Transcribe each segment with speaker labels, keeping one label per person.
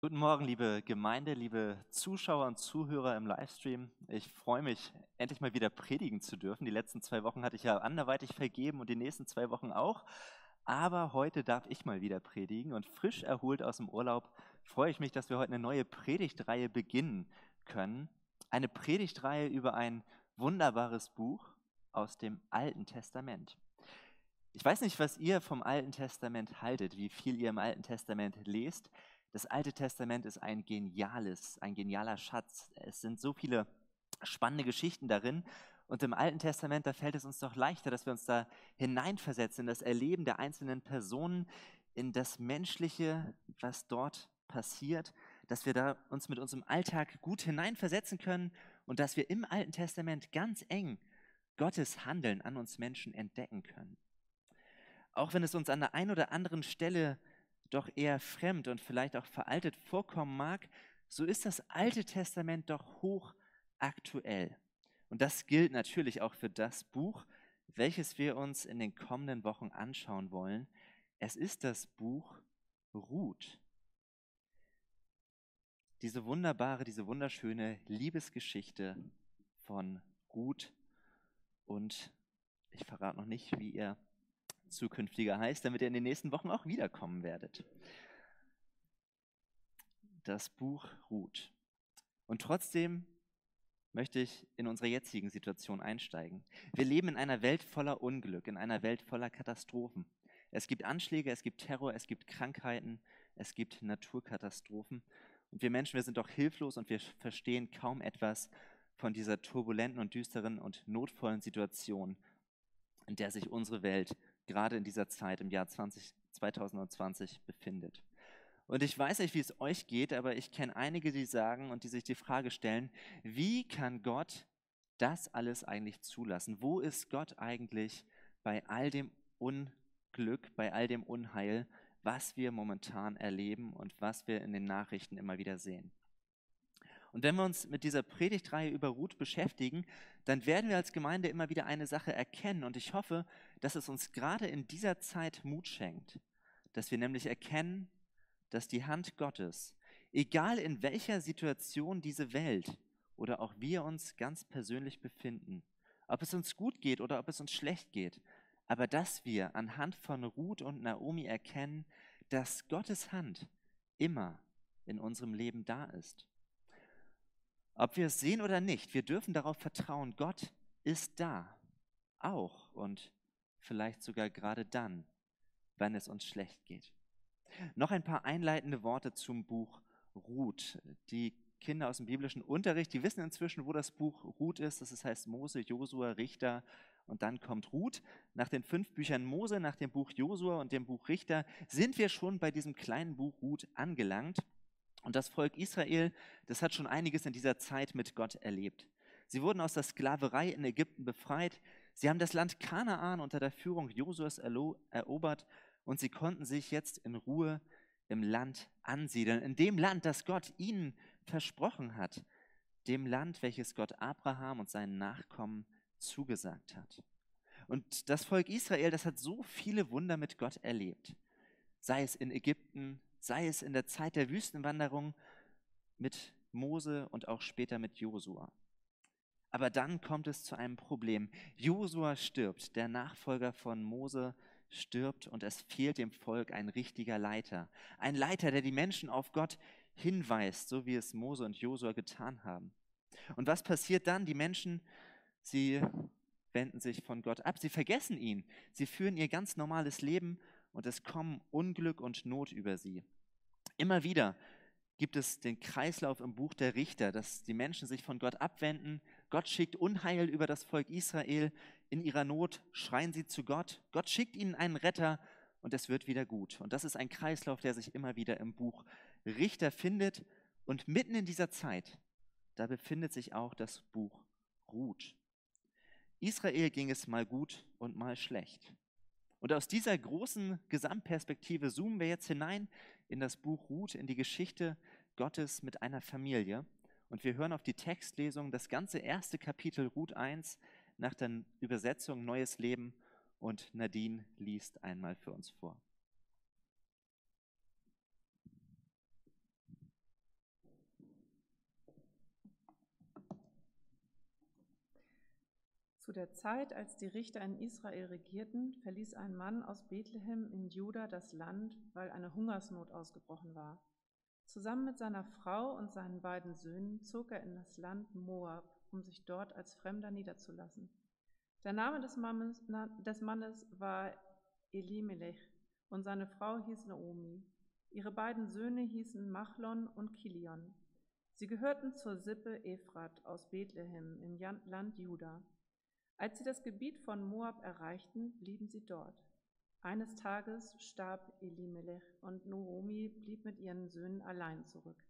Speaker 1: Guten Morgen, liebe Gemeinde, liebe Zuschauer und Zuhörer im Livestream. Ich freue mich, endlich mal wieder predigen zu dürfen. Die letzten zwei Wochen hatte ich ja anderweitig vergeben und die nächsten zwei Wochen auch. Aber heute darf ich mal wieder predigen und frisch erholt aus dem Urlaub freue ich mich, dass wir heute eine neue Predigtreihe beginnen können. Eine Predigtreihe über ein wunderbares Buch aus dem Alten Testament. Ich weiß nicht, was ihr vom Alten Testament haltet, wie viel ihr im Alten Testament lest. Das Alte Testament ist ein geniales, ein genialer Schatz. Es sind so viele spannende Geschichten darin. Und im Alten Testament, da fällt es uns doch leichter, dass wir uns da hineinversetzen in das Erleben der einzelnen Personen, in das Menschliche, was dort passiert, dass wir da uns mit unserem Alltag gut hineinversetzen können und dass wir im Alten Testament ganz eng Gottes Handeln an uns Menschen entdecken können. Auch wenn es uns an der einen oder anderen Stelle doch eher fremd und vielleicht auch veraltet vorkommen mag, so ist das Alte Testament doch hoch aktuell. Und das gilt natürlich auch für das Buch, welches wir uns in den kommenden Wochen anschauen wollen. Es ist das Buch Ruth. Diese wunderbare, diese wunderschöne Liebesgeschichte von Ruth und ich verrate noch nicht, wie ihr zukünftiger heißt, damit ihr in den nächsten Wochen auch wiederkommen werdet. Das Buch Ruth. Und trotzdem möchte ich in unsere jetzigen Situation einsteigen. Wir leben in einer Welt voller Unglück, in einer Welt voller Katastrophen. Es gibt Anschläge, es gibt Terror, es gibt Krankheiten, es gibt Naturkatastrophen. Und wir Menschen, wir sind doch hilflos und wir verstehen kaum etwas von dieser turbulenten und düsteren und notvollen Situation, in der sich unsere Welt gerade in dieser Zeit im Jahr 20, 2020 befindet. Und ich weiß nicht, wie es euch geht, aber ich kenne einige, die sagen und die sich die Frage stellen, wie kann Gott das alles eigentlich zulassen? Wo ist Gott eigentlich bei all dem Unglück, bei all dem Unheil, was wir momentan erleben und was wir in den Nachrichten immer wieder sehen? Und wenn wir uns mit dieser Predigtreihe über Ruth beschäftigen, dann werden wir als Gemeinde immer wieder eine Sache erkennen. Und ich hoffe, dass es uns gerade in dieser Zeit Mut schenkt, dass wir nämlich erkennen, dass die Hand Gottes, egal in welcher Situation diese Welt oder auch wir uns ganz persönlich befinden, ob es uns gut geht oder ob es uns schlecht geht, aber dass wir anhand von Ruth und Naomi erkennen, dass Gottes Hand immer in unserem Leben da ist. Ob wir es sehen oder nicht, wir dürfen darauf vertrauen, Gott ist da, auch und vielleicht sogar gerade dann, wenn es uns schlecht geht. Noch ein paar einleitende Worte zum Buch Ruth. Die Kinder aus dem biblischen Unterricht, die wissen inzwischen, wo das Buch Ruth ist. Das heißt Mose, Josua, Richter und dann kommt Ruth. Nach den fünf Büchern Mose, nach dem Buch Josua und dem Buch Richter sind wir schon bei diesem kleinen Buch Ruth angelangt. Und das Volk Israel, das hat schon einiges in dieser Zeit mit Gott erlebt. Sie wurden aus der Sklaverei in Ägypten befreit. Sie haben das Land Kanaan unter der Führung Josuas erobert und sie konnten sich jetzt in Ruhe im Land ansiedeln, in dem Land, das Gott ihnen versprochen hat, dem Land, welches Gott Abraham und seinen Nachkommen zugesagt hat. Und das Volk Israel, das hat so viele Wunder mit Gott erlebt, sei es in Ägypten, sei es in der Zeit der Wüstenwanderung mit Mose und auch später mit Josua. Aber dann kommt es zu einem Problem. Josua stirbt, der Nachfolger von Mose stirbt und es fehlt dem Volk ein richtiger Leiter. Ein Leiter, der die Menschen auf Gott hinweist, so wie es Mose und Josua getan haben. Und was passiert dann? Die Menschen, sie wenden sich von Gott ab, sie vergessen ihn, sie führen ihr ganz normales Leben und es kommen Unglück und Not über sie. Immer wieder gibt es den Kreislauf im Buch der Richter, dass die Menschen sich von Gott abwenden. Gott schickt Unheil über das Volk Israel. In ihrer Not schreien sie zu Gott. Gott schickt ihnen einen Retter und es wird wieder gut. Und das ist ein Kreislauf, der sich immer wieder im Buch Richter findet. Und mitten in dieser Zeit, da befindet sich auch das Buch Ruth. Israel ging es mal gut und mal schlecht. Und aus dieser großen Gesamtperspektive zoomen wir jetzt hinein in das Buch Ruth, in die Geschichte Gottes mit einer Familie. Und wir hören auf die Textlesung das ganze erste Kapitel Ruth 1 nach der Übersetzung Neues Leben und Nadine liest einmal für uns vor.
Speaker 2: Zu der Zeit, als die Richter in Israel regierten, verließ ein Mann aus Bethlehem in Juda das Land, weil eine Hungersnot ausgebrochen war. Zusammen mit seiner Frau und seinen beiden Söhnen zog er in das Land Moab, um sich dort als Fremder niederzulassen. Der Name des Mannes, des Mannes war Elimelech und seine Frau hieß Naomi. Ihre beiden Söhne hießen Machlon und Kilion. Sie gehörten zur Sippe Ephrat aus Bethlehem im Land Juda. Als sie das Gebiet von Moab erreichten, blieben sie dort. Eines Tages starb Elimelech und Naomi blieb mit ihren Söhnen allein zurück.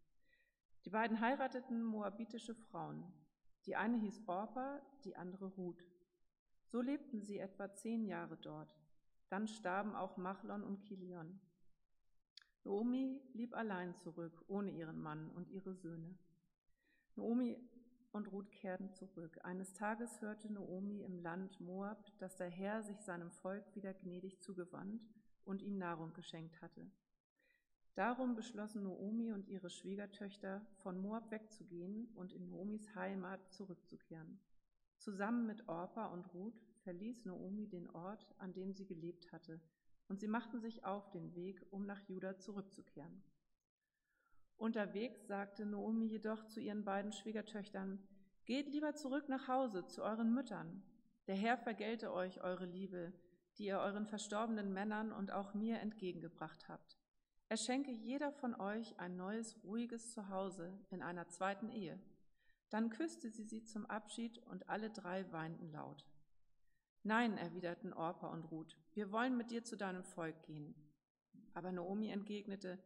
Speaker 2: Die beiden heirateten moabitische Frauen. Die eine hieß Orpa, die andere Ruth. So lebten sie etwa zehn Jahre dort. Dann starben auch Machlon und Kilion. Naomi blieb allein zurück, ohne ihren Mann und ihre Söhne. Naomi und Ruth kehrten zurück. Eines Tages hörte Naomi im Land Moab, dass der Herr sich seinem Volk wieder gnädig zugewandt und ihm Nahrung geschenkt hatte. Darum beschlossen Naomi und ihre Schwiegertöchter, von Moab wegzugehen und in Naomis Heimat zurückzukehren. Zusammen mit Orpa und Ruth verließ Naomi den Ort, an dem sie gelebt hatte, und sie machten sich auf den Weg, um nach Juda zurückzukehren. Unterwegs sagte Naomi jedoch zu ihren beiden Schwiegertöchtern, Geht lieber zurück nach Hause zu euren Müttern. Der Herr vergelte euch eure Liebe, die ihr euren verstorbenen Männern und auch mir entgegengebracht habt. Er schenke jeder von euch ein neues, ruhiges Zuhause in einer zweiten Ehe. Dann küsste sie sie zum Abschied und alle drei weinten laut. Nein, erwiderten Orpa und Ruth, wir wollen mit dir zu deinem Volk gehen. Aber Naomi entgegnete,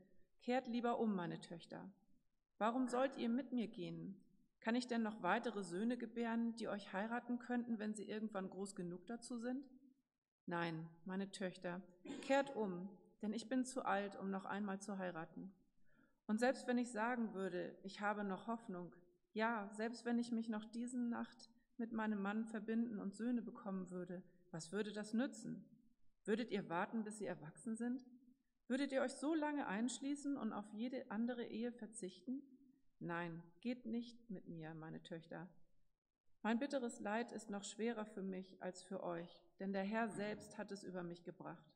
Speaker 2: Kehrt lieber um, meine Töchter. Warum sollt ihr mit mir gehen? Kann ich denn noch weitere Söhne gebären, die euch heiraten könnten, wenn sie irgendwann groß genug dazu sind? Nein, meine Töchter, kehrt um, denn ich bin zu alt, um noch einmal zu heiraten. Und selbst wenn ich sagen würde, ich habe noch Hoffnung, ja, selbst wenn ich mich noch diesen Nacht mit meinem Mann verbinden und Söhne bekommen würde, was würde das nützen? Würdet ihr warten, bis sie erwachsen sind? Würdet ihr euch so lange einschließen und auf jede andere Ehe verzichten? Nein, geht nicht mit mir, meine Töchter. Mein bitteres Leid ist noch schwerer für mich als für euch, denn der Herr selbst hat es über mich gebracht.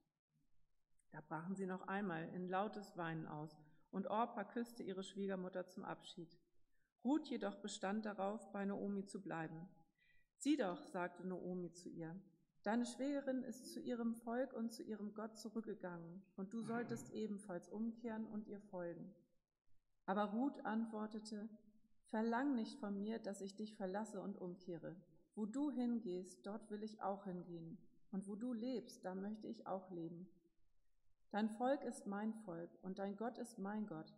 Speaker 2: Da brachen sie noch einmal in lautes Weinen aus, und Orpa küsste ihre Schwiegermutter zum Abschied. Ruth jedoch bestand darauf, bei Naomi zu bleiben. Sieh doch, sagte Naomi zu ihr, Deine Schwägerin ist zu ihrem Volk und zu ihrem Gott zurückgegangen, und du solltest ebenfalls umkehren und ihr folgen. Aber Ruth antwortete, Verlang nicht von mir, dass ich dich verlasse und umkehre. Wo du hingehst, dort will ich auch hingehen, und wo du lebst, da möchte ich auch leben. Dein Volk ist mein Volk, und dein Gott ist mein Gott.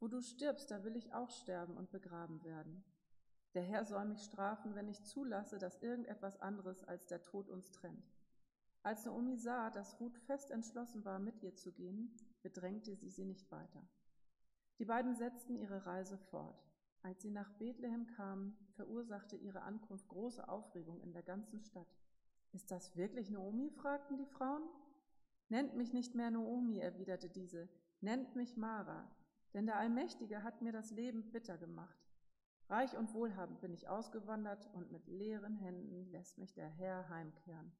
Speaker 2: Wo du stirbst, da will ich auch sterben und begraben werden. Der Herr soll mich strafen, wenn ich zulasse, dass irgendetwas anderes als der Tod uns trennt. Als Naomi sah, dass Ruth fest entschlossen war, mit ihr zu gehen, bedrängte sie sie nicht weiter. Die beiden setzten ihre Reise fort. Als sie nach Bethlehem kamen, verursachte ihre Ankunft große Aufregung in der ganzen Stadt. Ist das wirklich Naomi? fragten die Frauen. Nennt mich nicht mehr Naomi, erwiderte diese, nennt mich Mara, denn der Allmächtige hat mir das Leben bitter gemacht. Reich und wohlhabend bin ich ausgewandert und mit leeren Händen lässt mich der Herr heimkehren.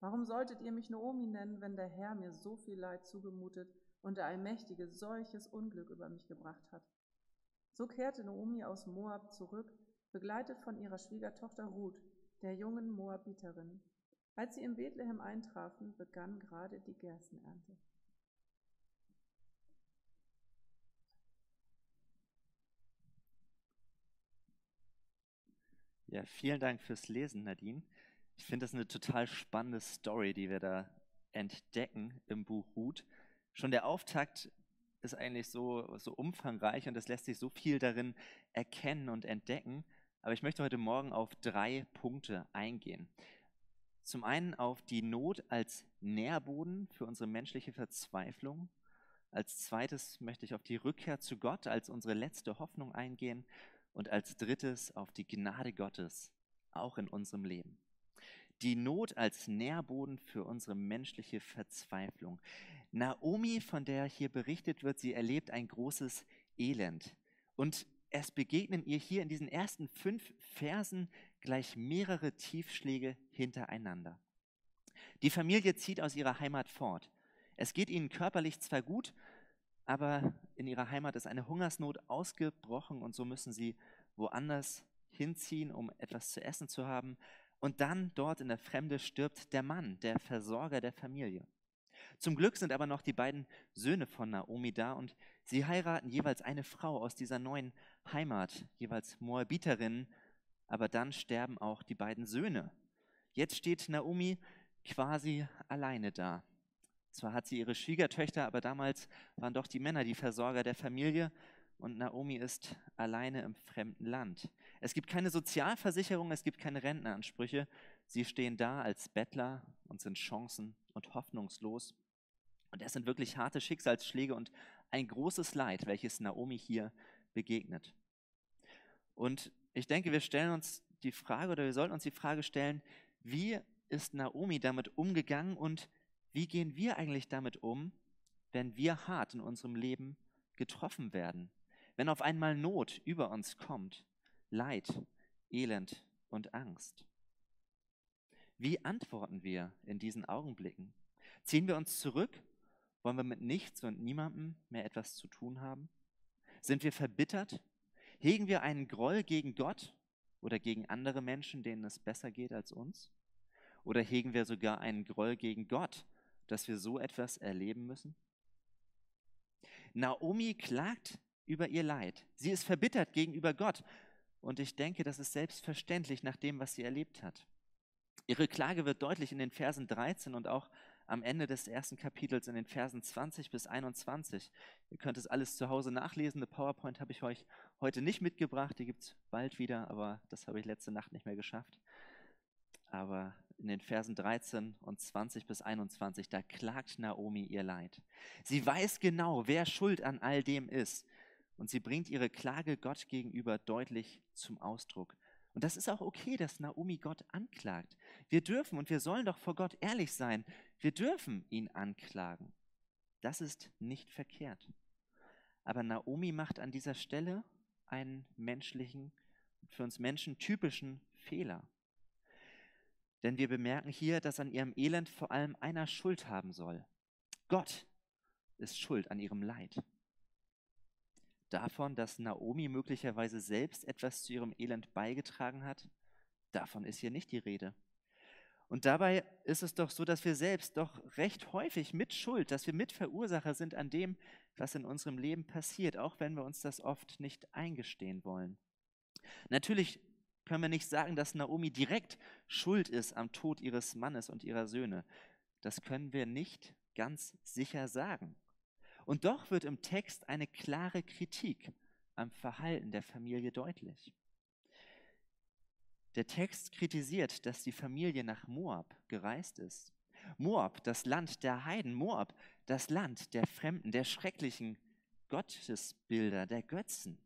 Speaker 2: Warum solltet ihr mich Naomi nennen, wenn der Herr mir so viel Leid zugemutet und der Allmächtige solches Unglück über mich gebracht hat? So kehrte Naomi aus Moab zurück, begleitet von ihrer Schwiegertochter Ruth, der jungen Moabiterin. Als sie in Bethlehem eintrafen, begann gerade die Gerstenernte.
Speaker 1: Ja, vielen Dank fürs Lesen, Nadine. Ich finde das eine total spannende Story, die wir da entdecken im Buch Ruth. Schon der Auftakt ist eigentlich so, so umfangreich und es lässt sich so viel darin erkennen und entdecken. Aber ich möchte heute Morgen auf drei Punkte eingehen. Zum einen auf die Not als Nährboden für unsere menschliche Verzweiflung. Als zweites möchte ich auf die Rückkehr zu Gott als unsere letzte Hoffnung eingehen und als drittes auf die Gnade Gottes, auch in unserem Leben. Die Not als Nährboden für unsere menschliche Verzweiflung. Naomi, von der hier berichtet wird, sie erlebt ein großes Elend. Und es begegnen ihr hier in diesen ersten fünf Versen gleich mehrere Tiefschläge hintereinander. Die Familie zieht aus ihrer Heimat fort. Es geht ihnen körperlich zwar gut, aber in ihrer Heimat ist eine Hungersnot ausgebrochen und so müssen sie woanders hinziehen, um etwas zu essen zu haben. Und dann dort in der Fremde stirbt der Mann, der Versorger der Familie. Zum Glück sind aber noch die beiden Söhne von Naomi da und sie heiraten jeweils eine Frau aus dieser neuen Heimat, jeweils Moabiterinnen, aber dann sterben auch die beiden Söhne. Jetzt steht Naomi quasi alleine da. Zwar hat sie ihre Schwiegertöchter, aber damals waren doch die Männer die Versorger der Familie und Naomi ist alleine im fremden Land. Es gibt keine Sozialversicherung, es gibt keine Rentenansprüche. Sie stehen da als Bettler und sind chancen- und hoffnungslos. Und es sind wirklich harte Schicksalsschläge und ein großes Leid, welches Naomi hier begegnet. Und ich denke, wir stellen uns die Frage oder wir sollten uns die Frage stellen, wie ist Naomi damit umgegangen und wie gehen wir eigentlich damit um, wenn wir hart in unserem Leben getroffen werden? Wenn auf einmal Not über uns kommt, Leid, Elend und Angst? Wie antworten wir in diesen Augenblicken? Ziehen wir uns zurück? Wollen wir mit nichts und niemandem mehr etwas zu tun haben? Sind wir verbittert? Hegen wir einen Groll gegen Gott oder gegen andere Menschen, denen es besser geht als uns? Oder hegen wir sogar einen Groll gegen Gott, dass wir so etwas erleben müssen? Naomi klagt über ihr Leid. Sie ist verbittert gegenüber Gott. Und ich denke, das ist selbstverständlich nach dem, was sie erlebt hat. Ihre Klage wird deutlich in den Versen 13 und auch am Ende des ersten Kapitels in den Versen 20 bis 21. Ihr könnt es alles zu Hause nachlesen. Eine PowerPoint habe ich euch heute nicht mitgebracht. Die gibt es bald wieder, aber das habe ich letzte Nacht nicht mehr geschafft. Aber in den Versen 13 und 20 bis 21, da klagt Naomi ihr Leid. Sie weiß genau, wer schuld an all dem ist. Und sie bringt ihre Klage Gott gegenüber deutlich zum Ausdruck. Und das ist auch okay, dass Naomi Gott anklagt. Wir dürfen und wir sollen doch vor Gott ehrlich sein. Wir dürfen ihn anklagen. Das ist nicht verkehrt. Aber Naomi macht an dieser Stelle einen menschlichen, für uns Menschen typischen Fehler. Denn wir bemerken hier, dass an ihrem Elend vor allem einer Schuld haben soll. Gott ist schuld an ihrem Leid. Davon, dass Naomi möglicherweise selbst etwas zu ihrem Elend beigetragen hat, davon ist hier nicht die Rede. Und dabei ist es doch so, dass wir selbst doch recht häufig mit Schuld, dass wir Mitverursacher sind an dem, was in unserem Leben passiert, auch wenn wir uns das oft nicht eingestehen wollen. Natürlich können wir nicht sagen, dass Naomi direkt schuld ist am Tod ihres Mannes und ihrer Söhne. Das können wir nicht ganz sicher sagen. Und doch wird im Text eine klare Kritik am Verhalten der Familie deutlich. Der Text kritisiert, dass die Familie nach Moab gereist ist. Moab, das Land der Heiden, Moab, das Land der Fremden, der schrecklichen Gottesbilder, der Götzen.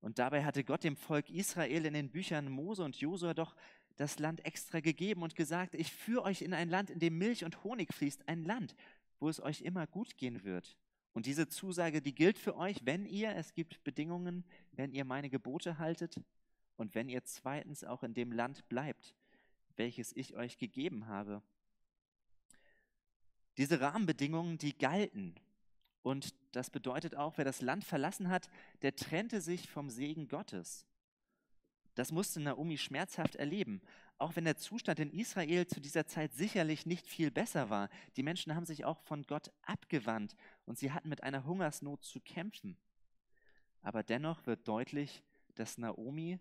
Speaker 1: Und dabei hatte Gott dem Volk Israel in den Büchern Mose und Josua doch das Land extra gegeben und gesagt, ich führe euch in ein Land, in dem Milch und Honig fließt, ein Land, wo es euch immer gut gehen wird. Und diese Zusage, die gilt für euch, wenn ihr, es gibt Bedingungen, wenn ihr meine Gebote haltet und wenn ihr zweitens auch in dem Land bleibt, welches ich euch gegeben habe. Diese Rahmenbedingungen, die galten und das bedeutet auch, wer das Land verlassen hat, der trennte sich vom Segen Gottes. Das musste Naomi schmerzhaft erleben, auch wenn der Zustand in Israel zu dieser Zeit sicherlich nicht viel besser war. Die Menschen haben sich auch von Gott abgewandt und sie hatten mit einer Hungersnot zu kämpfen. Aber dennoch wird deutlich, dass Naomi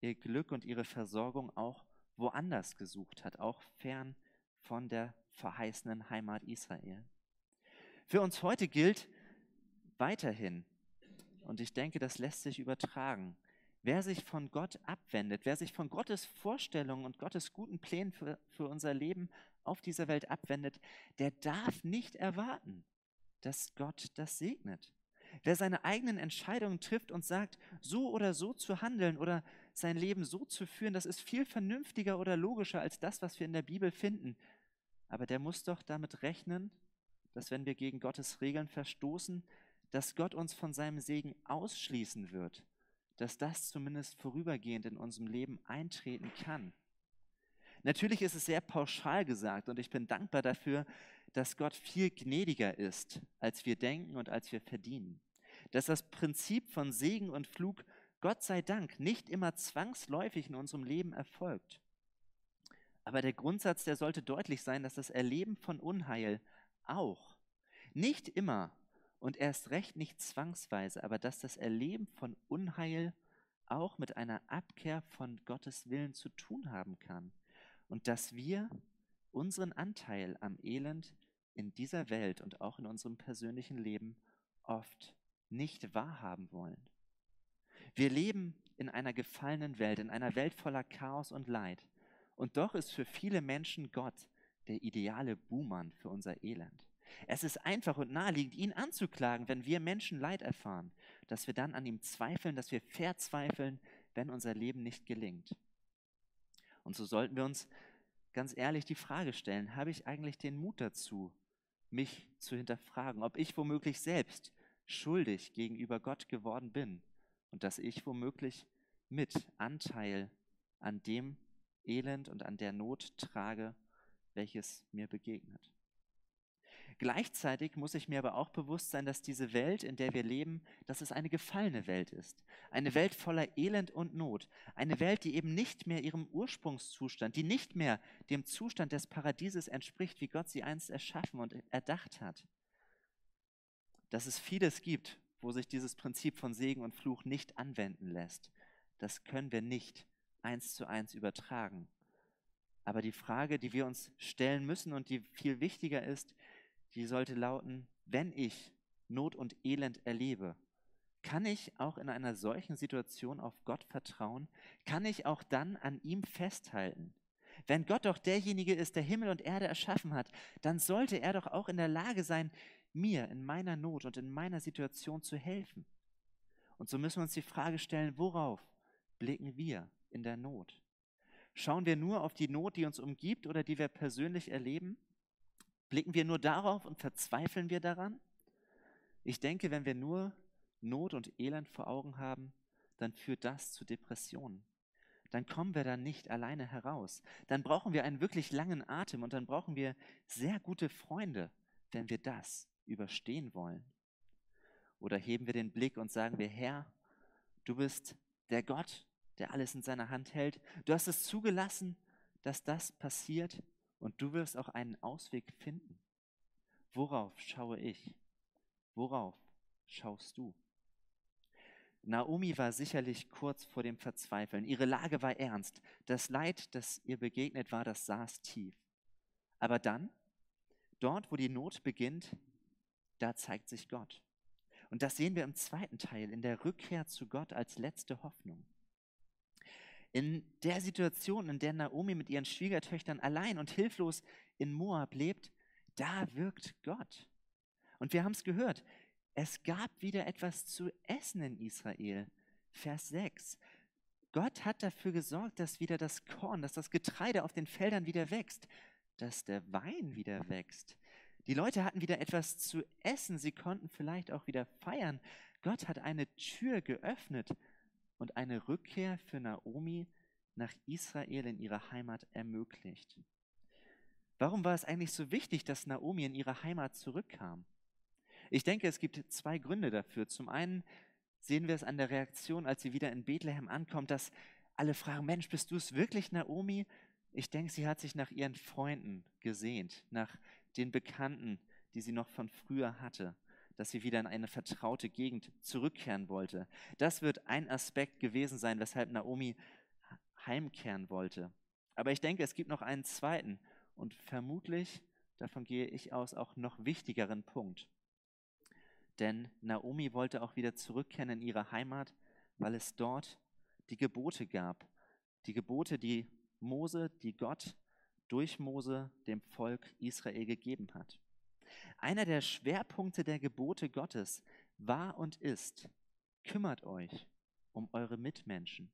Speaker 1: ihr Glück und ihre Versorgung auch woanders gesucht hat, auch fern von der verheißenen Heimat Israel. Für uns heute gilt weiterhin, und ich denke, das lässt sich übertragen, wer sich von Gott abwendet, wer sich von Gottes Vorstellungen und Gottes guten Plänen für, für unser Leben auf dieser Welt abwendet, der darf nicht erwarten, dass Gott das segnet. Wer seine eigenen Entscheidungen trifft und sagt, so oder so zu handeln oder sein Leben so zu führen, das ist viel vernünftiger oder logischer als das, was wir in der Bibel finden. Aber der muss doch damit rechnen, dass wenn wir gegen Gottes Regeln verstoßen, dass Gott uns von seinem Segen ausschließen wird, dass das zumindest vorübergehend in unserem Leben eintreten kann. Natürlich ist es sehr pauschal gesagt und ich bin dankbar dafür, dass Gott viel gnädiger ist, als wir denken und als wir verdienen. Dass das Prinzip von Segen und Flug, Gott sei Dank, nicht immer zwangsläufig in unserem Leben erfolgt. Aber der Grundsatz, der sollte deutlich sein, dass das Erleben von Unheil auch, nicht immer und erst recht nicht zwangsweise, aber dass das Erleben von Unheil auch mit einer Abkehr von Gottes Willen zu tun haben kann und dass wir unseren Anteil am Elend in dieser Welt und auch in unserem persönlichen Leben oft nicht wahrhaben wollen. Wir leben in einer gefallenen Welt, in einer Welt voller Chaos und Leid. Und doch ist für viele Menschen Gott der ideale Buhmann für unser Elend. Es ist einfach und naheliegend, ihn anzuklagen, wenn wir Menschen Leid erfahren, dass wir dann an ihm zweifeln, dass wir verzweifeln, wenn unser Leben nicht gelingt. Und so sollten wir uns ganz ehrlich die Frage stellen, habe ich eigentlich den Mut dazu, mich zu hinterfragen, ob ich womöglich selbst schuldig gegenüber Gott geworden bin und dass ich womöglich mit Anteil an dem Elend und an der Not trage, welches mir begegnet. Gleichzeitig muss ich mir aber auch bewusst sein, dass diese Welt, in der wir leben, dass es eine gefallene Welt ist. Eine Welt voller Elend und Not. Eine Welt, die eben nicht mehr ihrem Ursprungszustand, die nicht mehr dem Zustand des Paradieses entspricht, wie Gott sie einst erschaffen und erdacht hat. Dass es vieles gibt, wo sich dieses Prinzip von Segen und Fluch nicht anwenden lässt. Das können wir nicht eins zu eins übertragen. Aber die Frage, die wir uns stellen müssen und die viel wichtiger ist, die sollte lauten, wenn ich Not und Elend erlebe, kann ich auch in einer solchen Situation auf Gott vertrauen? Kann ich auch dann an ihm festhalten? Wenn Gott doch derjenige ist, der Himmel und Erde erschaffen hat, dann sollte er doch auch in der Lage sein, mir in meiner Not und in meiner Situation zu helfen. Und so müssen wir uns die Frage stellen, worauf blicken wir in der Not? Schauen wir nur auf die Not, die uns umgibt oder die wir persönlich erleben? Blicken wir nur darauf und verzweifeln wir daran? Ich denke, wenn wir nur Not und Elend vor Augen haben, dann führt das zu Depressionen. Dann kommen wir da nicht alleine heraus. Dann brauchen wir einen wirklich langen Atem und dann brauchen wir sehr gute Freunde, wenn wir das überstehen wollen. Oder heben wir den Blick und sagen wir, Herr, du bist der Gott, der alles in seiner Hand hält. Du hast es zugelassen, dass das passiert und du wirst auch einen Ausweg finden. Worauf schaue ich? Worauf schaust du? Naomi war sicherlich kurz vor dem Verzweifeln. Ihre Lage war ernst. Das Leid, das ihr begegnet war, das saß tief. Aber dann, dort, wo die Not beginnt, da zeigt sich Gott. Und das sehen wir im zweiten Teil, in der Rückkehr zu Gott als letzte Hoffnung. In der Situation, in der Naomi mit ihren Schwiegertöchtern allein und hilflos in Moab lebt, da wirkt Gott. Und wir haben es gehört, es gab wieder etwas zu essen in Israel. Vers 6. Gott hat dafür gesorgt, dass wieder das Korn, dass das Getreide auf den Feldern wieder wächst, dass der Wein wieder wächst. Die Leute hatten wieder etwas zu essen, sie konnten vielleicht auch wieder feiern. Gott hat eine Tür geöffnet und eine Rückkehr für Naomi nach Israel in ihre Heimat ermöglicht. Warum war es eigentlich so wichtig, dass Naomi in ihre Heimat zurückkam? Ich denke, es gibt zwei Gründe dafür. Zum einen sehen wir es an der Reaktion, als sie wieder in Bethlehem ankommt, dass alle fragen, Mensch, bist du es wirklich, Naomi? Ich denke, sie hat sich nach ihren Freunden gesehnt, nach den Bekannten, die sie noch von früher hatte dass sie wieder in eine vertraute Gegend zurückkehren wollte. Das wird ein Aspekt gewesen sein, weshalb Naomi heimkehren wollte. Aber ich denke, es gibt noch einen zweiten und vermutlich, davon gehe ich aus, auch noch wichtigeren Punkt. Denn Naomi wollte auch wieder zurückkehren in ihre Heimat, weil es dort die Gebote gab. Die Gebote, die Mose, die Gott durch Mose dem Volk Israel gegeben hat. Einer der Schwerpunkte der Gebote Gottes war und ist, kümmert euch um eure Mitmenschen.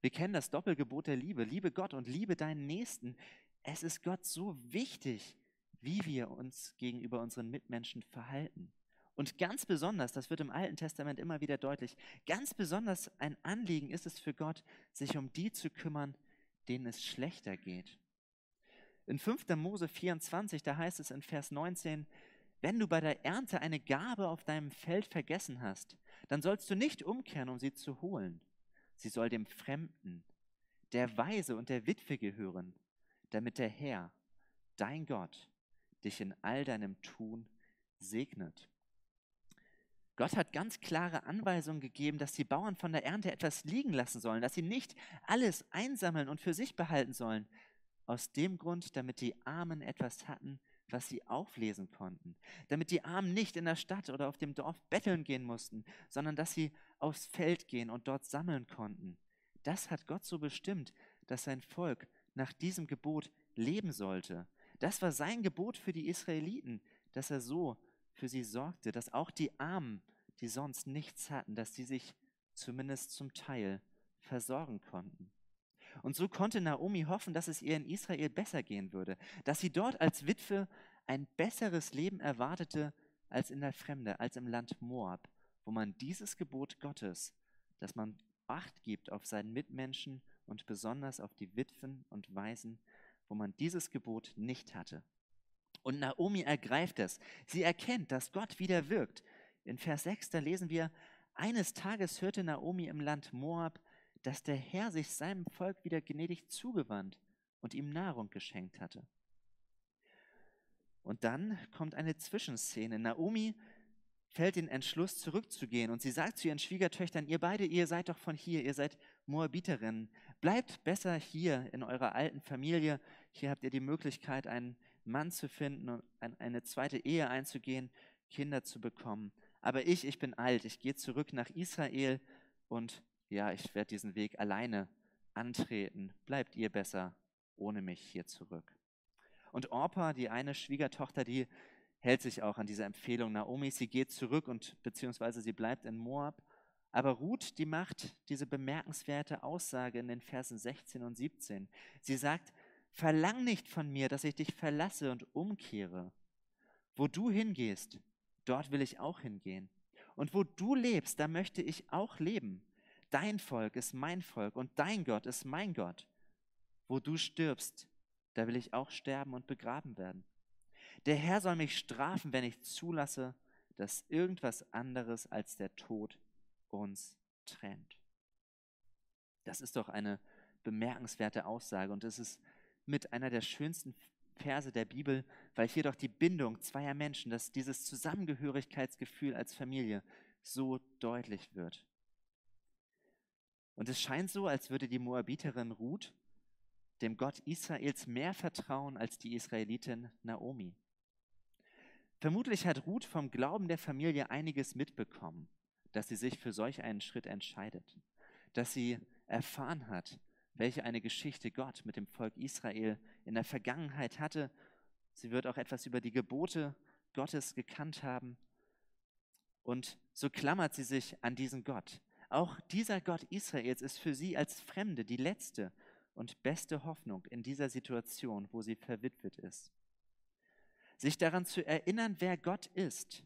Speaker 1: Wir kennen das Doppelgebot der Liebe. Liebe Gott und liebe deinen Nächsten. Es ist Gott so wichtig, wie wir uns gegenüber unseren Mitmenschen verhalten. Und ganz besonders, das wird im Alten Testament immer wieder deutlich, ganz besonders ein Anliegen ist es für Gott, sich um die zu kümmern, denen es schlechter geht. In 5. Mose 24, da heißt es in Vers 19, wenn du bei der Ernte eine Gabe auf deinem Feld vergessen hast, dann sollst du nicht umkehren, um sie zu holen. Sie soll dem Fremden, der Weise und der Witwe gehören, damit der Herr, dein Gott, dich in all deinem Tun segnet. Gott hat ganz klare Anweisungen gegeben, dass die Bauern von der Ernte etwas liegen lassen sollen, dass sie nicht alles einsammeln und für sich behalten sollen. Aus dem Grund, damit die Armen etwas hatten, was sie auflesen konnten, damit die Armen nicht in der Stadt oder auf dem Dorf betteln gehen mussten, sondern dass sie aufs Feld gehen und dort sammeln konnten. Das hat Gott so bestimmt, dass sein Volk nach diesem Gebot leben sollte. Das war sein Gebot für die Israeliten, dass er so für sie sorgte, dass auch die Armen, die sonst nichts hatten, dass sie sich zumindest zum Teil versorgen konnten. Und so konnte Naomi hoffen, dass es ihr in Israel besser gehen würde, dass sie dort als Witwe ein besseres Leben erwartete als in der Fremde, als im Land Moab, wo man dieses Gebot Gottes, dass man Acht gibt auf seinen Mitmenschen und besonders auf die Witwen und Waisen, wo man dieses Gebot nicht hatte. Und Naomi ergreift es. Sie erkennt, dass Gott wieder wirkt. In Vers 6, da lesen wir, eines Tages hörte Naomi im Land Moab, dass der Herr sich seinem Volk wieder gnädig zugewandt und ihm Nahrung geschenkt hatte. Und dann kommt eine Zwischenszene. Naomi fällt den Entschluss, zurückzugehen. Und sie sagt zu ihren Schwiegertöchtern, ihr beide, ihr seid doch von hier, ihr seid Moabiterinnen. Bleibt besser hier in eurer alten Familie. Hier habt ihr die Möglichkeit, einen Mann zu finden und eine zweite Ehe einzugehen, Kinder zu bekommen. Aber ich, ich bin alt, ich gehe zurück nach Israel und ja, ich werde diesen Weg alleine antreten. Bleibt ihr besser ohne mich hier zurück. Und Orpa, die eine Schwiegertochter, die hält sich auch an diese Empfehlung Naomi. Sie geht zurück und beziehungsweise sie bleibt in Moab. Aber Ruth, die macht diese bemerkenswerte Aussage in den Versen 16 und 17. Sie sagt, Verlang nicht von mir, dass ich dich verlasse und umkehre. Wo du hingehst, dort will ich auch hingehen. Und wo du lebst, da möchte ich auch leben. Dein Volk ist mein Volk und dein Gott ist mein Gott. Wo du stirbst, da will ich auch sterben und begraben werden. Der Herr soll mich strafen, wenn ich zulasse, dass irgendwas anderes als der Tod uns trennt. Das ist doch eine bemerkenswerte Aussage und es ist mit einer der schönsten Verse der Bibel, weil hier doch die Bindung zweier Menschen, dass dieses Zusammengehörigkeitsgefühl als Familie so deutlich wird. Und es scheint so, als würde die Moabiterin Ruth dem Gott Israels mehr vertrauen als die Israelitin Naomi. Vermutlich hat Ruth vom Glauben der Familie einiges mitbekommen, dass sie sich für solch einen Schritt entscheidet, dass sie erfahren hat, welche eine Geschichte Gott mit dem Volk Israel in der Vergangenheit hatte. Sie wird auch etwas über die Gebote Gottes gekannt haben. Und so klammert sie sich an diesen Gott. Auch dieser Gott Israels ist für sie als Fremde die letzte und beste Hoffnung in dieser Situation, wo sie verwitwet ist. Sich daran zu erinnern, wer Gott ist,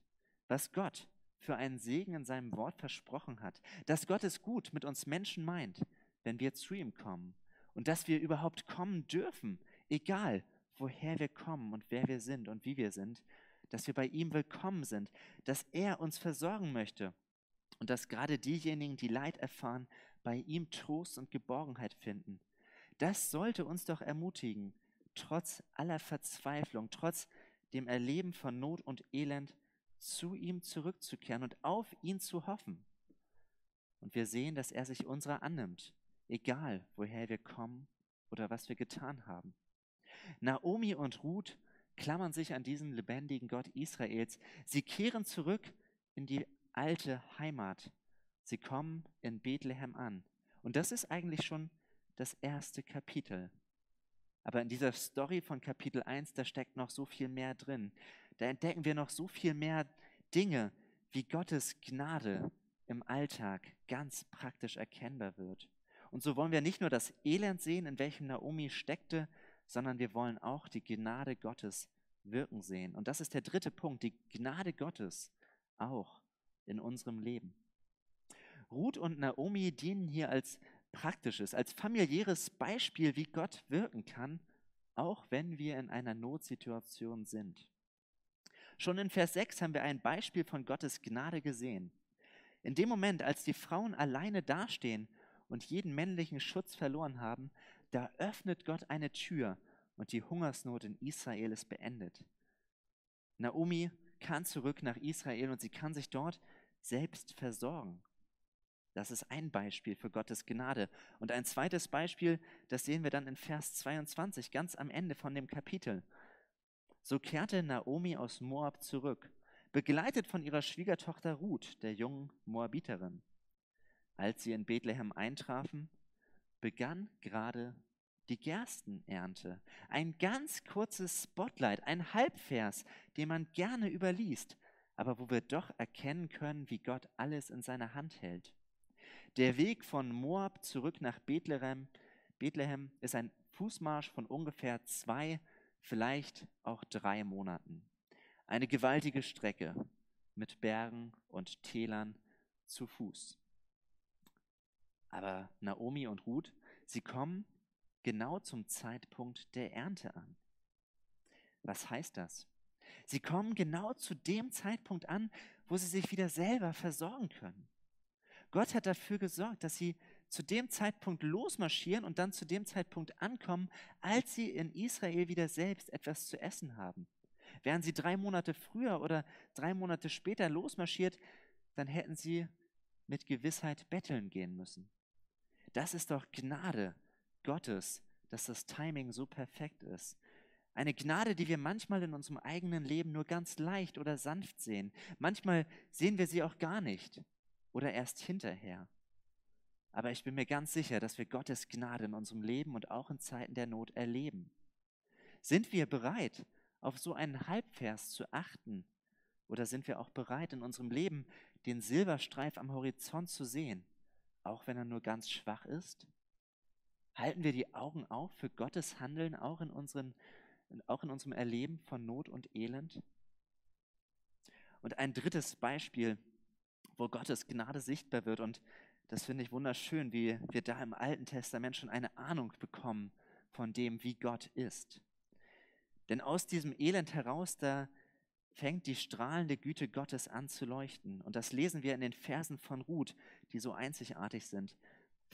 Speaker 1: was Gott für einen Segen in seinem Wort versprochen hat, dass Gott es gut mit uns Menschen meint, wenn wir zu ihm kommen und dass wir überhaupt kommen dürfen, egal woher wir kommen und wer wir sind und wie wir sind, dass wir bei ihm willkommen sind, dass er uns versorgen möchte und dass gerade diejenigen, die Leid erfahren, bei ihm Trost und Geborgenheit finden. Das sollte uns doch ermutigen, trotz aller Verzweiflung, trotz dem Erleben von Not und Elend, zu ihm zurückzukehren und auf ihn zu hoffen. Und wir sehen, dass er sich unserer annimmt egal woher wir kommen oder was wir getan haben. Naomi und Ruth klammern sich an diesen lebendigen Gott Israels. Sie kehren zurück in die alte Heimat. Sie kommen in Bethlehem an. Und das ist eigentlich schon das erste Kapitel. Aber in dieser Story von Kapitel 1, da steckt noch so viel mehr drin. Da entdecken wir noch so viel mehr Dinge, wie Gottes Gnade im Alltag ganz praktisch erkennbar wird. Und so wollen wir nicht nur das Elend sehen, in welchem Naomi steckte, sondern wir wollen auch die Gnade Gottes wirken sehen. Und das ist der dritte Punkt, die Gnade Gottes auch in unserem Leben. Ruth und Naomi dienen hier als praktisches, als familiäres Beispiel, wie Gott wirken kann, auch wenn wir in einer Notsituation sind. Schon in Vers 6 haben wir ein Beispiel von Gottes Gnade gesehen. In dem Moment, als die Frauen alleine dastehen und jeden männlichen Schutz verloren haben, da öffnet Gott eine Tür und die Hungersnot in Israel ist beendet. Naomi kann zurück nach Israel und sie kann sich dort selbst versorgen. Das ist ein Beispiel für Gottes Gnade. Und ein zweites Beispiel, das sehen wir dann in Vers 22, ganz am Ende von dem Kapitel. So kehrte Naomi aus Moab zurück, begleitet von ihrer Schwiegertochter Ruth, der jungen Moabiterin. Als sie in Bethlehem eintrafen, begann gerade die Gerstenernte. Ein ganz kurzes Spotlight, ein Halbvers, den man gerne überliest, aber wo wir doch erkennen können, wie Gott alles in seiner Hand hält. Der Weg von Moab zurück nach Bethlehem, Bethlehem ist ein Fußmarsch von ungefähr zwei, vielleicht auch drei Monaten. Eine gewaltige Strecke mit Bergen und Tälern zu Fuß. Aber Naomi und Ruth, sie kommen genau zum Zeitpunkt der Ernte an. Was heißt das? Sie kommen genau zu dem Zeitpunkt an, wo sie sich wieder selber versorgen können. Gott hat dafür gesorgt, dass sie zu dem Zeitpunkt losmarschieren und dann zu dem Zeitpunkt ankommen, als sie in Israel wieder selbst etwas zu essen haben. Wären sie drei Monate früher oder drei Monate später losmarschiert, dann hätten sie mit Gewissheit betteln gehen müssen. Das ist doch Gnade Gottes, dass das Timing so perfekt ist. Eine Gnade, die wir manchmal in unserem eigenen Leben nur ganz leicht oder sanft sehen. Manchmal sehen wir sie auch gar nicht oder erst hinterher. Aber ich bin mir ganz sicher, dass wir Gottes Gnade in unserem Leben und auch in Zeiten der Not erleben. Sind wir bereit, auf so einen Halbvers zu achten? Oder sind wir auch bereit, in unserem Leben den Silberstreif am Horizont zu sehen, auch wenn er nur ganz schwach ist? Halten wir die Augen auf für Gottes Handeln auch in, unseren, auch in unserem Erleben von Not und Elend? Und ein drittes Beispiel wo Gottes Gnade sichtbar wird. Und das finde ich wunderschön, wie wir da im Alten Testament schon eine Ahnung bekommen von dem, wie Gott ist. Denn aus diesem Elend heraus, da fängt die strahlende Güte Gottes an zu leuchten. Und das lesen wir in den Versen von Ruth, die so einzigartig sind.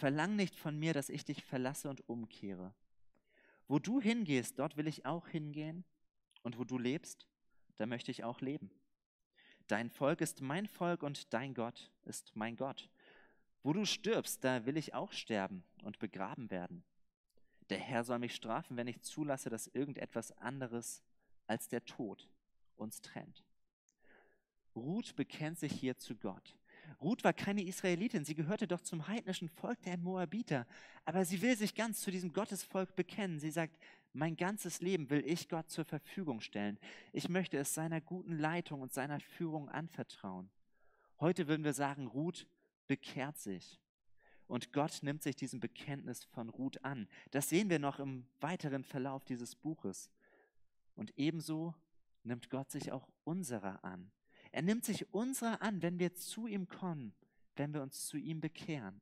Speaker 1: Verlang nicht von mir, dass ich dich verlasse und umkehre. Wo du hingehst, dort will ich auch hingehen. Und wo du lebst, da möchte ich auch leben. Dein Volk ist mein Volk und dein Gott ist mein Gott. Wo du stirbst, da will ich auch sterben und begraben werden. Der Herr soll mich strafen, wenn ich zulasse, dass irgendetwas anderes als der Tod uns trennt. Ruth bekennt sich hier zu Gott. Ruth war keine Israelitin, sie gehörte doch zum heidnischen Volk der Moabiter, aber sie will sich ganz zu diesem Gottesvolk bekennen. Sie sagt, mein ganzes Leben will ich Gott zur Verfügung stellen. Ich möchte es seiner guten Leitung und seiner Führung anvertrauen. Heute würden wir sagen, Ruth bekehrt sich. Und Gott nimmt sich diesem Bekenntnis von Ruth an. Das sehen wir noch im weiteren Verlauf dieses Buches. Und ebenso nimmt Gott sich auch unserer an. Er nimmt sich unserer an, wenn wir zu ihm kommen, wenn wir uns zu ihm bekehren.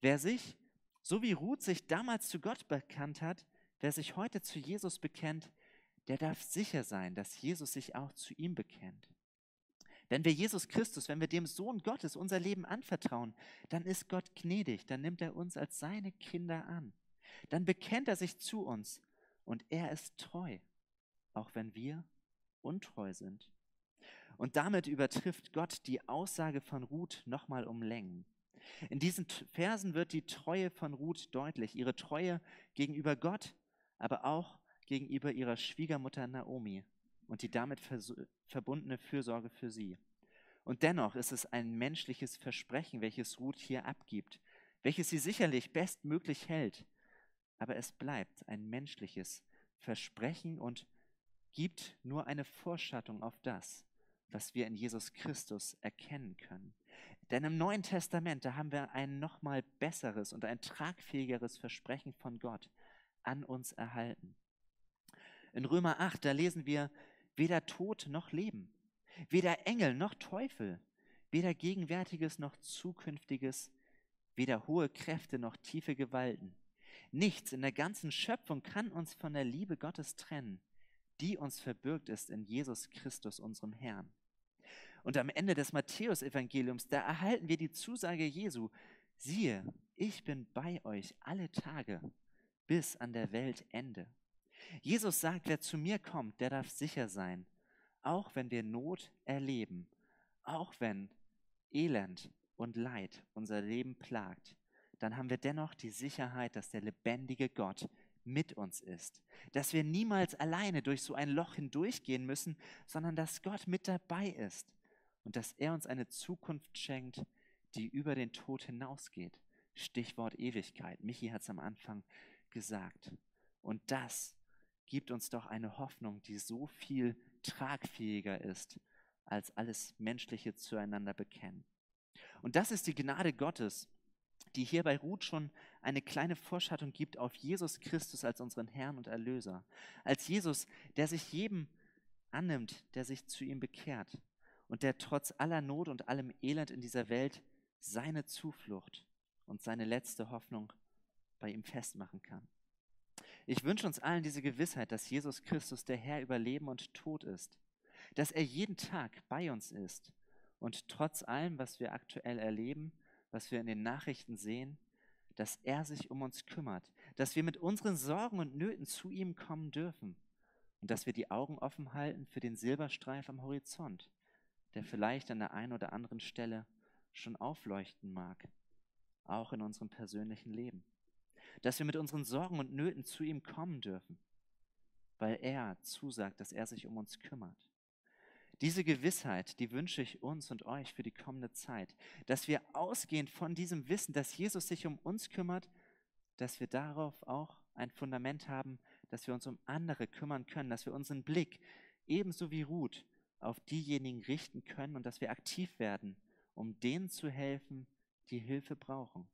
Speaker 1: Wer sich, so wie Ruth sich damals zu Gott bekannt hat, Wer sich heute zu Jesus bekennt, der darf sicher sein, dass Jesus sich auch zu ihm bekennt. Wenn wir Jesus Christus, wenn wir dem Sohn Gottes unser Leben anvertrauen, dann ist Gott gnädig, dann nimmt er uns als seine Kinder an. Dann bekennt er sich zu uns und er ist treu, auch wenn wir untreu sind. Und damit übertrifft Gott die Aussage von Ruth nochmal um Längen. In diesen Versen wird die Treue von Ruth deutlich, ihre Treue gegenüber Gott, aber auch gegenüber ihrer Schwiegermutter Naomi und die damit verbundene Fürsorge für sie. Und dennoch ist es ein menschliches Versprechen, welches Ruth hier abgibt, welches sie sicherlich bestmöglich hält. Aber es bleibt ein menschliches Versprechen und gibt nur eine Vorschattung auf das, was wir in Jesus Christus erkennen können. Denn im Neuen Testament, da haben wir ein nochmal besseres und ein tragfähigeres Versprechen von Gott, an uns erhalten. In Römer 8, da lesen wir, weder Tod noch Leben, Weder Engel noch Teufel, weder Gegenwärtiges noch Zukünftiges, weder hohe Kräfte noch tiefe Gewalten. Nichts in der ganzen Schöpfung kann uns von der Liebe Gottes trennen, die uns verbürgt ist in Jesus Christus, unserem Herrn. Und am Ende des Matthäusevangeliums, da erhalten wir die Zusage Jesu, siehe, ich bin bei euch alle Tage bis an der Weltende. Jesus sagt, wer zu mir kommt, der darf sicher sein, auch wenn wir Not erleben, auch wenn Elend und Leid unser Leben plagt, dann haben wir dennoch die Sicherheit, dass der lebendige Gott mit uns ist, dass wir niemals alleine durch so ein Loch hindurchgehen müssen, sondern dass Gott mit dabei ist und dass er uns eine Zukunft schenkt, die über den Tod hinausgeht. Stichwort Ewigkeit. Michi hat es am Anfang gesagt. Und das gibt uns doch eine Hoffnung, die so viel tragfähiger ist, als alles Menschliche zueinander bekennen. Und das ist die Gnade Gottes, die hier bei Ruth schon eine kleine Vorschattung gibt auf Jesus Christus als unseren Herrn und Erlöser. Als Jesus, der sich jedem annimmt, der sich zu ihm bekehrt und der trotz aller Not und allem Elend in dieser Welt seine Zuflucht und seine letzte Hoffnung bei ihm festmachen kann. Ich wünsche uns allen diese Gewissheit, dass Jesus Christus der Herr über Leben und Tod ist, dass er jeden Tag bei uns ist und trotz allem, was wir aktuell erleben, was wir in den Nachrichten sehen, dass er sich um uns kümmert, dass wir mit unseren Sorgen und Nöten zu ihm kommen dürfen und dass wir die Augen offen halten für den Silberstreif am Horizont, der vielleicht an der einen oder anderen Stelle schon aufleuchten mag, auch in unserem persönlichen Leben dass wir mit unseren Sorgen und Nöten zu ihm kommen dürfen, weil er zusagt, dass er sich um uns kümmert. Diese Gewissheit, die wünsche ich uns und euch für die kommende Zeit, dass wir ausgehend von diesem Wissen, dass Jesus sich um uns kümmert, dass wir darauf auch ein Fundament haben, dass wir uns um andere kümmern können, dass wir unseren Blick ebenso wie Ruth auf diejenigen richten können und dass wir aktiv werden, um denen zu helfen, die Hilfe brauchen.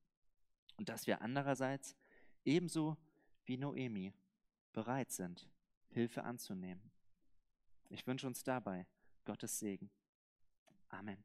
Speaker 1: Und dass wir andererseits ebenso wie Noemi bereit sind, Hilfe anzunehmen. Ich wünsche uns dabei Gottes Segen. Amen.